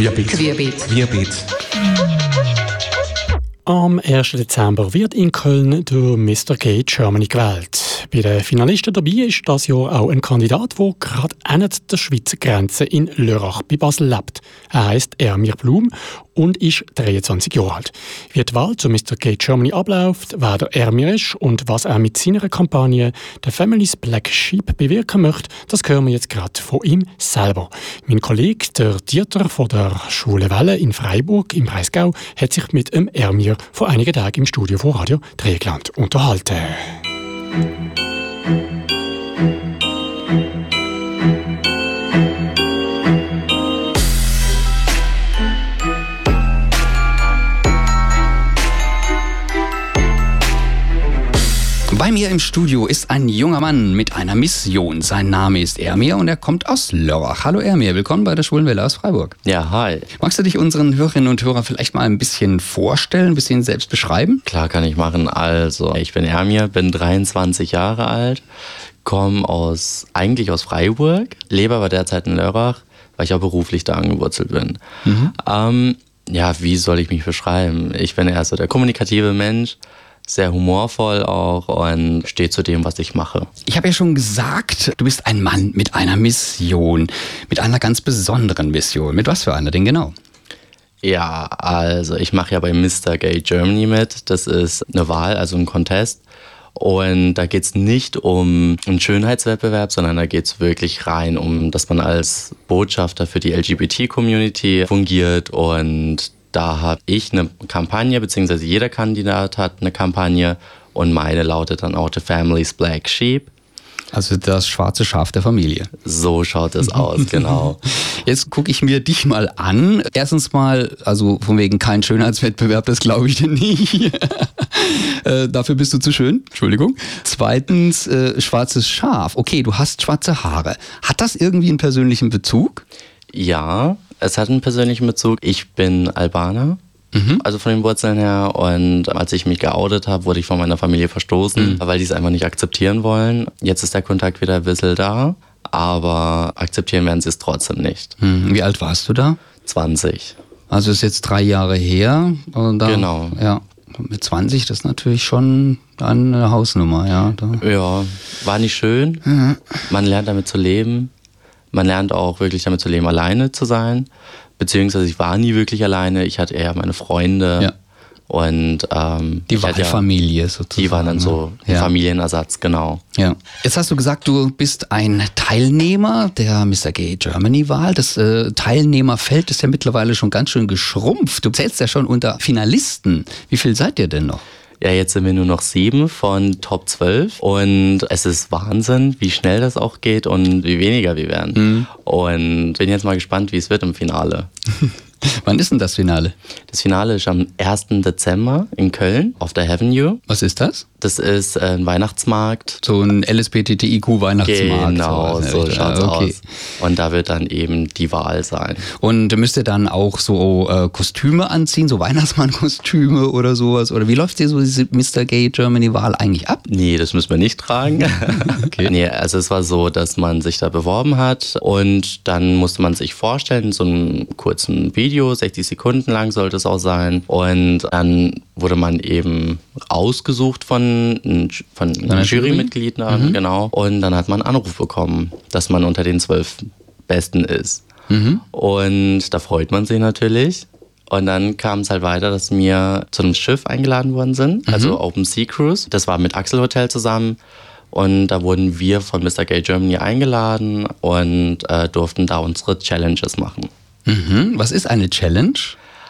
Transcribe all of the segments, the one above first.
Querbeet. Querbeet. Querbeet. Am 1. Dezember wird in Köln der Mr. Gay Germany gewählt. Bei den Finalisten dabei ist das Jahr auch ein Kandidat, der gerade an der Schweizer Grenze in Lörrach bei Basel lebt. Er heißt Ermir Blum und ist 23 Jahre alt. Wie die Wahl zu Mr. Gay Germany abläuft, wer der Ermir ist und was er mit seiner Kampagne The Family's Black Sheep bewirken möchte, das hören wir jetzt gerade von ihm selber. Mein Kollege, der Dieter von der Schule Welle in Freiburg im Breisgau, hat sich mit dem Ermir vor einigen Tagen im Studio von Radio Dreieckland unterhalten. Bei mir im Studio ist ein junger Mann mit einer Mission. Sein Name ist Ermir und er kommt aus Lörrach. Hallo Ermir, willkommen bei der Schwulenwelle aus Freiburg. Ja, hi. Magst du dich unseren Hörerinnen und Hörern vielleicht mal ein bisschen vorstellen, ein bisschen selbst beschreiben? Klar kann ich machen. Also, ich bin Ermir, bin 23 Jahre alt, komme aus, eigentlich aus Freiburg, lebe aber derzeit in Lörrach, weil ich auch beruflich da angewurzelt bin. Mhm. Ähm, ja, wie soll ich mich beschreiben? Ich bin eher so der kommunikative Mensch, sehr humorvoll auch und steht zu dem, was ich mache. Ich habe ja schon gesagt, du bist ein Mann mit einer Mission, mit einer ganz besonderen Mission. Mit was für einer denn genau? Ja, also ich mache ja bei Mr. Gay Germany mit. Das ist eine Wahl, also ein Contest. Und da geht es nicht um einen Schönheitswettbewerb, sondern da geht es wirklich rein um, dass man als Botschafter für die LGBT-Community fungiert und da habe ich eine Kampagne, beziehungsweise jeder Kandidat hat eine Kampagne und meine lautet dann auch The Family's Black Sheep. Also das schwarze Schaf der Familie. So schaut es aus, genau. Jetzt gucke ich mir dich mal an. Erstens mal, also von wegen kein Schönheitswettbewerb, das glaube ich dir nicht. äh, dafür bist du zu schön. Entschuldigung. Zweitens, äh, schwarzes Schaf. Okay, du hast schwarze Haare. Hat das irgendwie einen persönlichen Bezug? Ja, es hat einen persönlichen Bezug. Ich bin Albaner. Mhm. Also von den Wurzeln her. Und als ich mich geoutet habe, wurde ich von meiner Familie verstoßen, mhm. weil die es einfach nicht akzeptieren wollen. Jetzt ist der Kontakt wieder ein bisschen da, aber akzeptieren werden sie es trotzdem nicht. Mhm. Wie alt warst du da? 20. Also ist jetzt drei Jahre her. Da, genau. Ja. Mit 20, das ist natürlich schon eine Hausnummer, ja. Da. Ja, war nicht schön. Mhm. Man lernt damit zu leben. Man lernt auch wirklich damit zu leben, alleine zu sein. Beziehungsweise ich war nie wirklich alleine. Ich hatte eher meine Freunde. Ja. Und ähm, die Wahlfamilie ja, sozusagen. Die waren dann so ein ja. Familienersatz, genau. Ja. Jetzt hast du gesagt, du bist ein Teilnehmer der Mr. Gay Germany Wahl. Das äh, Teilnehmerfeld ist ja mittlerweile schon ganz schön geschrumpft. Du zählst ja schon unter Finalisten. Wie viel seid ihr denn noch? Ja, jetzt sind wir nur noch sieben von Top 12 und es ist Wahnsinn, wie schnell das auch geht und wie weniger wir werden. Mhm. Und bin jetzt mal gespannt, wie es wird im Finale. Wann ist denn das Finale? Das Finale ist am 1. Dezember in Köln auf der Avenue. Was ist das? Das ist ein Weihnachtsmarkt. So ein LSBTTIQ-Weihnachtsmarkt. Genau, so, so schaut's okay. aus. Und da wird dann eben die Wahl sein. Und müsst ihr dann auch so äh, Kostüme anziehen, so Weihnachtsmann-Kostüme oder sowas? Oder wie läuft dir so diese Mr. Gay Germany-Wahl eigentlich ab? Nee, das müssen wir nicht tragen. okay. Nee, also es war so, dass man sich da beworben hat und dann musste man sich vorstellen, so einen kurzen Video Video, 60 Sekunden lang sollte es auch sein. Und dann wurde man eben ausgesucht von, von Jurymitgliedern, mhm. genau. Und dann hat man einen Anruf bekommen, dass man unter den zwölf Besten ist. Mhm. Und da freut man sich natürlich. Und dann kam es halt weiter, dass wir zu einem Schiff eingeladen worden sind, mhm. also Open Sea Cruise. Das war mit Axel Hotel zusammen. Und da wurden wir von Mr. Gay Germany eingeladen und äh, durften da unsere Challenges machen. Mhm. Was ist eine Challenge?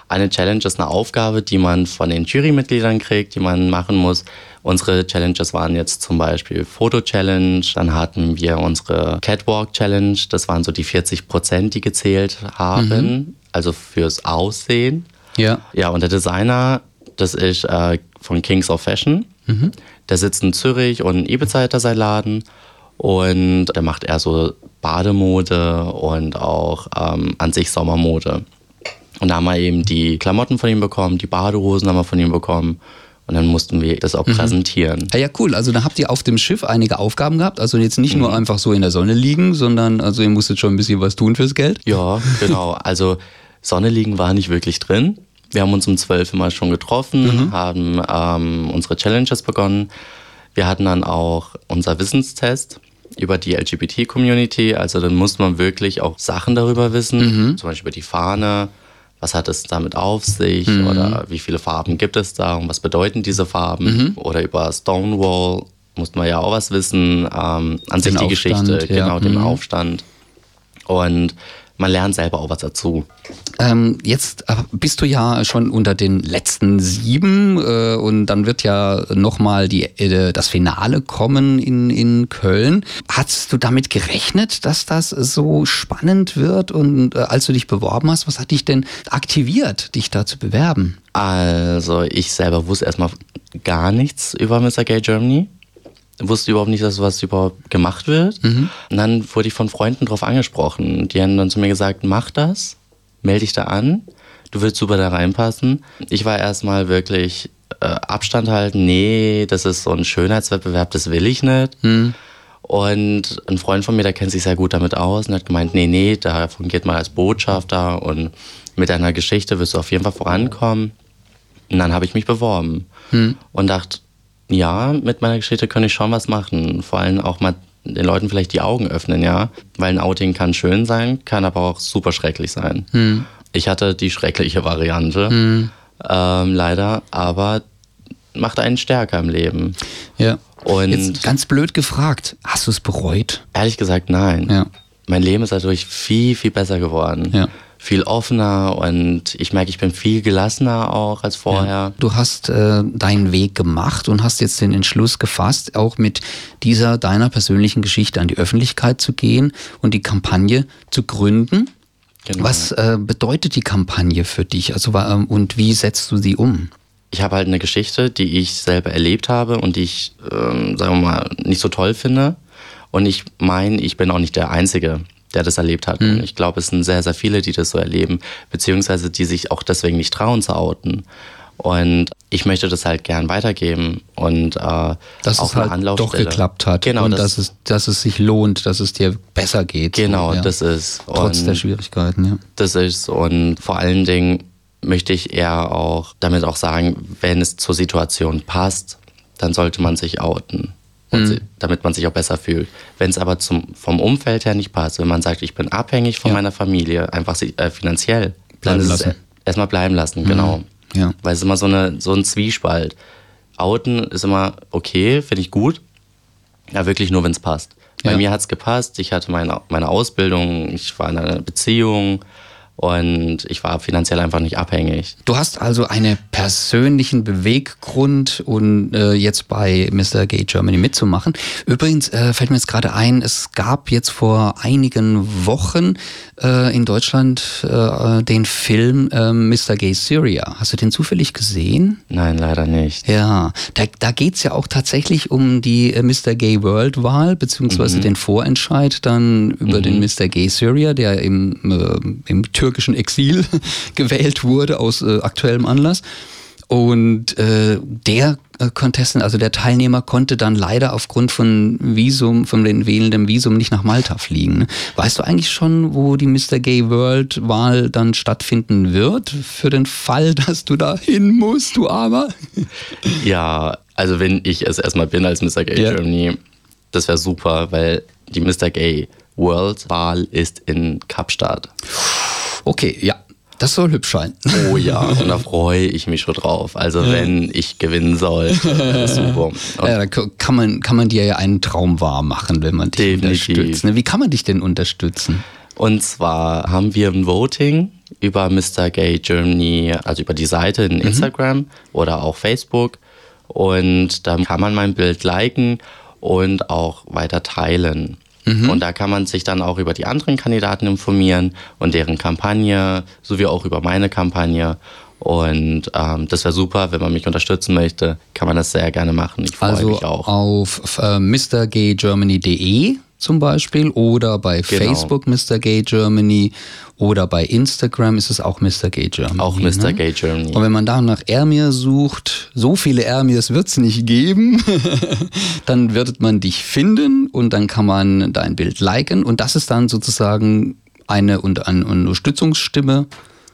Eine Challenge ist eine Aufgabe, die man von den Jurymitgliedern kriegt, die man machen muss. Unsere Challenges waren jetzt zum Beispiel Foto-Challenge, dann hatten wir unsere Catwalk-Challenge, das waren so die 40 Prozent, die gezählt haben, mhm. also fürs Aussehen. Ja. Ja, und der Designer, das ist äh, von Kings of Fashion. Mhm. Der sitzt in Zürich und in Ibiza hat er seinen Laden und der macht eher so Bademode und auch ähm, an sich Sommermode. Und da haben wir eben die Klamotten von ihm bekommen, die Badehosen haben wir von ihm bekommen. Und dann mussten wir das auch mhm. präsentieren. Ja, ja, cool. Also da habt ihr auf dem Schiff einige Aufgaben gehabt. Also jetzt nicht mhm. nur einfach so in der Sonne liegen, sondern also ihr musstet schon ein bisschen was tun fürs Geld. Ja, genau. Also Sonne liegen war nicht wirklich drin. Wir haben uns um zwölf immer schon getroffen, mhm. haben ähm, unsere Challenges begonnen. Wir hatten dann auch unser Wissenstest über die LGBT-Community. Also dann muss man wirklich auch Sachen darüber wissen, mhm. zum Beispiel über die Fahne. Was hat es damit auf sich mhm. oder wie viele Farben gibt es da und was bedeuten diese Farben? Mhm. Oder über Stonewall musste man ja auch was wissen. Ähm, an sich die Aufstand, Geschichte, ja. genau, den mhm. Aufstand. Und man lernt selber auch was dazu. Ähm, jetzt äh, bist du ja schon unter den letzten sieben äh, und dann wird ja nochmal äh, das Finale kommen in, in Köln. Hast du damit gerechnet, dass das so spannend wird? Und äh, als du dich beworben hast, was hat dich denn aktiviert, dich da zu bewerben? Also ich selber wusste erstmal gar nichts über Mr. Gay Germany wusste überhaupt nicht, dass sowas überhaupt gemacht wird. Mhm. Und dann wurde ich von Freunden darauf angesprochen. Die haben dann zu mir gesagt, mach das, melde dich da an, du willst super da reinpassen. Ich war erstmal wirklich äh, Abstand halten, nee, das ist so ein Schönheitswettbewerb, das will ich nicht. Mhm. Und ein Freund von mir, der kennt sich sehr gut damit aus und hat gemeint, nee, nee, da fungiert man als Botschafter und mit deiner Geschichte wirst du auf jeden Fall vorankommen. Und dann habe ich mich beworben mhm. und dachte, ja, mit meiner Geschichte könnte ich schon was machen. Vor allem auch mal den Leuten vielleicht die Augen öffnen, ja. Weil ein Outing kann schön sein, kann aber auch super schrecklich sein. Hm. Ich hatte die schreckliche Variante, hm. ähm, leider, aber macht einen stärker im Leben. Ja. Und Jetzt ganz blöd gefragt, hast du es bereut? Ehrlich gesagt, nein. Ja. Mein Leben ist dadurch viel, viel besser geworden. Ja viel offener und ich merke, ich bin viel gelassener auch als vorher. Ja. Du hast äh, deinen Weg gemacht und hast jetzt den Entschluss gefasst, auch mit dieser deiner persönlichen Geschichte an die Öffentlichkeit zu gehen und die Kampagne zu gründen. Genau. Was äh, bedeutet die Kampagne für dich? Also ähm, und wie setzt du sie um? Ich habe halt eine Geschichte, die ich selber erlebt habe und die ich, ähm, sagen wir mal, nicht so toll finde. Und ich meine, ich bin auch nicht der Einzige, der das erlebt hat. Mhm. Und ich glaube, es sind sehr, sehr viele, die das so erleben, beziehungsweise die sich auch deswegen nicht trauen zu outen. Und ich möchte das halt gern weitergeben und äh, dass auch es halt doch geklappt hat genau, und das, dass, es, dass es sich lohnt, dass es dir besser geht. Genau, ja. das ist. Trotz und der Schwierigkeiten, ja. Das ist und vor allen Dingen möchte ich eher auch damit auch sagen, wenn es zur Situation passt, dann sollte man sich outen mhm. damit man sich auch besser fühlt. Wenn es aber zum, vom Umfeld her nicht passt, wenn man sagt, ich bin abhängig von ja. meiner Familie, einfach äh, finanziell, bleiben dann lassen. erstmal bleiben lassen, mhm. genau. Ja. Weil es ist immer so, eine, so ein Zwiespalt. Outen ist immer okay, finde ich gut, ja wirklich nur, wenn es passt. Bei ja. mir hat es gepasst, ich hatte meine, meine Ausbildung, ich war in einer Beziehung, und ich war finanziell einfach nicht abhängig. Du hast also einen persönlichen Beweggrund, um äh, jetzt bei Mr. Gay Germany mitzumachen. Übrigens äh, fällt mir jetzt gerade ein, es gab jetzt vor einigen Wochen äh, in Deutschland äh, den Film äh, Mr. Gay Syria. Hast du den zufällig gesehen? Nein, leider nicht. Ja, da, da geht es ja auch tatsächlich um die äh, Mr. Gay World Wahl, beziehungsweise mhm. den Vorentscheid dann über mhm. den Mr. Gay Syria, der im, im Türkischen türkischen Exil gewählt wurde aus äh, aktuellem Anlass. Und äh, der äh, Contestant, also der Teilnehmer, konnte dann leider aufgrund von Visum, von den wählenden Visum nicht nach Malta fliegen. Ne? Weißt du eigentlich schon, wo die Mr. Gay World Wahl dann stattfinden wird? Für den Fall, dass du da hin musst, du aber? Ja, also wenn ich es erstmal bin als Mr. Gay ja. Germany, das wäre super, weil die Mr. Gay World Wahl ist in Kapstadt. Okay, ja. Das soll hübsch sein. Oh ja, und da freue ich mich schon drauf. Also wenn ich gewinnen soll, super. Ja, da kann man, kann man dir ja einen Traum wahr machen, wenn man dich definitiv. unterstützt. Ne? Wie kann man dich denn unterstützen? Und zwar haben wir ein Voting über Mr. Gay Germany, also über die Seite in mhm. Instagram mhm. oder auch Facebook. Und da kann man mein Bild liken und auch weiter teilen. Mhm. Und da kann man sich dann auch über die anderen Kandidaten informieren und deren Kampagne, sowie auch über meine Kampagne. Und ähm, das wäre super, wenn man mich unterstützen möchte, kann man das sehr gerne machen. Ich freue also mich auch. Auf äh, mrgaygermany.de zum Beispiel oder bei genau. Facebook Mr. Gay Germany oder bei Instagram ist es auch Mr. Gay Germany. Auch Mr. Ne? Gay Germany. Und wenn man da nach Ermir sucht, so viele Ermirs wird es nicht geben, dann wird man dich finden und dann kann man dein Bild liken und das ist dann sozusagen eine, eine Unterstützungsstimme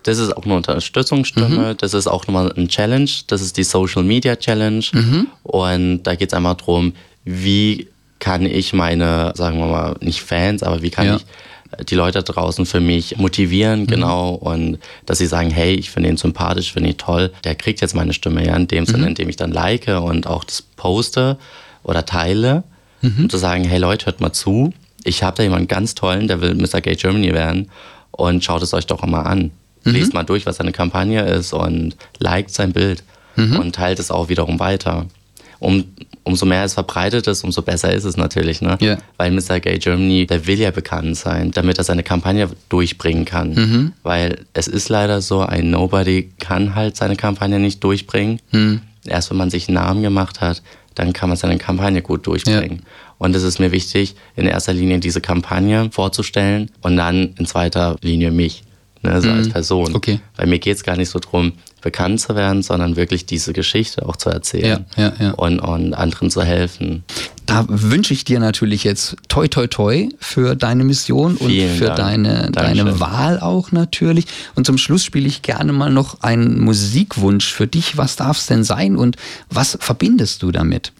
Das ist auch eine Unterstützungsstimme. Mhm. Das ist auch nochmal ein Challenge. Das ist die Social Media Challenge. Mhm. Und da geht es einfach darum, wie kann ich meine, sagen wir mal, nicht Fans, aber wie kann ja. ich die Leute draußen für mich motivieren, mhm. genau, und dass sie sagen, hey, ich finde ihn sympathisch, finde ihn toll, der kriegt jetzt meine Stimme, ja, in dem mhm. Sinne, indem ich dann like und auch das poste oder teile, mhm. um zu sagen, hey Leute, hört mal zu, ich habe da jemanden ganz tollen, der will Mr. Gay Germany werden und schaut es euch doch mal an. Mhm. Lest mal durch, was seine Kampagne ist und liked sein Bild mhm. und teilt es auch wiederum weiter. Um, umso mehr es verbreitet ist, umso besser ist es natürlich. Ne? Yeah. Weil Mr. Gay Germany, der will ja bekannt sein, damit er seine Kampagne durchbringen kann. Mhm. Weil es ist leider so, ein Nobody kann halt seine Kampagne nicht durchbringen. Mhm. Erst wenn man sich einen Namen gemacht hat, dann kann man seine Kampagne gut durchbringen. Ja. Und es ist mir wichtig, in erster Linie diese Kampagne vorzustellen und dann in zweiter Linie mich ne, so mhm. als Person. Okay. Weil mir geht es gar nicht so darum, bekannt zu werden, sondern wirklich diese Geschichte auch zu erzählen ja, ja, ja. Und, und anderen zu helfen. Da wünsche ich dir natürlich jetzt toi toi toi für deine Mission und Vielen für Dank. deine, deine Wahl auch natürlich. Und zum Schluss spiele ich gerne mal noch einen Musikwunsch für dich. Was darf es denn sein und was verbindest du damit?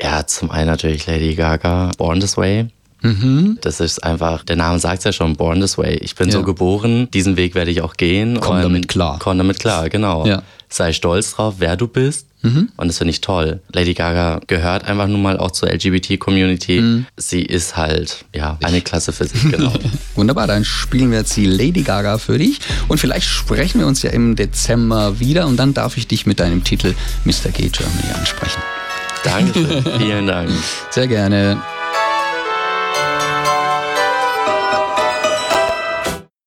Ja, zum einen natürlich Lady Gaga, Born This Way. Mhm. Das ist einfach, der Name sagt es ja schon, Born This Way. Ich bin ja. so geboren, diesen Weg werde ich auch gehen. Komm damit klar. Komm damit klar, genau. Ja. Sei stolz drauf, wer du bist. Mhm. Und das finde ich toll. Lady Gaga gehört einfach nun mal auch zur LGBT-Community. Mhm. Sie ist halt, ja, eine Klasse für sich, genau. Wunderbar, dann spielen wir jetzt die Lady Gaga für dich. Und vielleicht sprechen wir uns ja im Dezember wieder und dann darf ich dich mit deinem Titel Mr. Gay Germany ansprechen. Dankeschön, vielen Dank. Sehr gerne.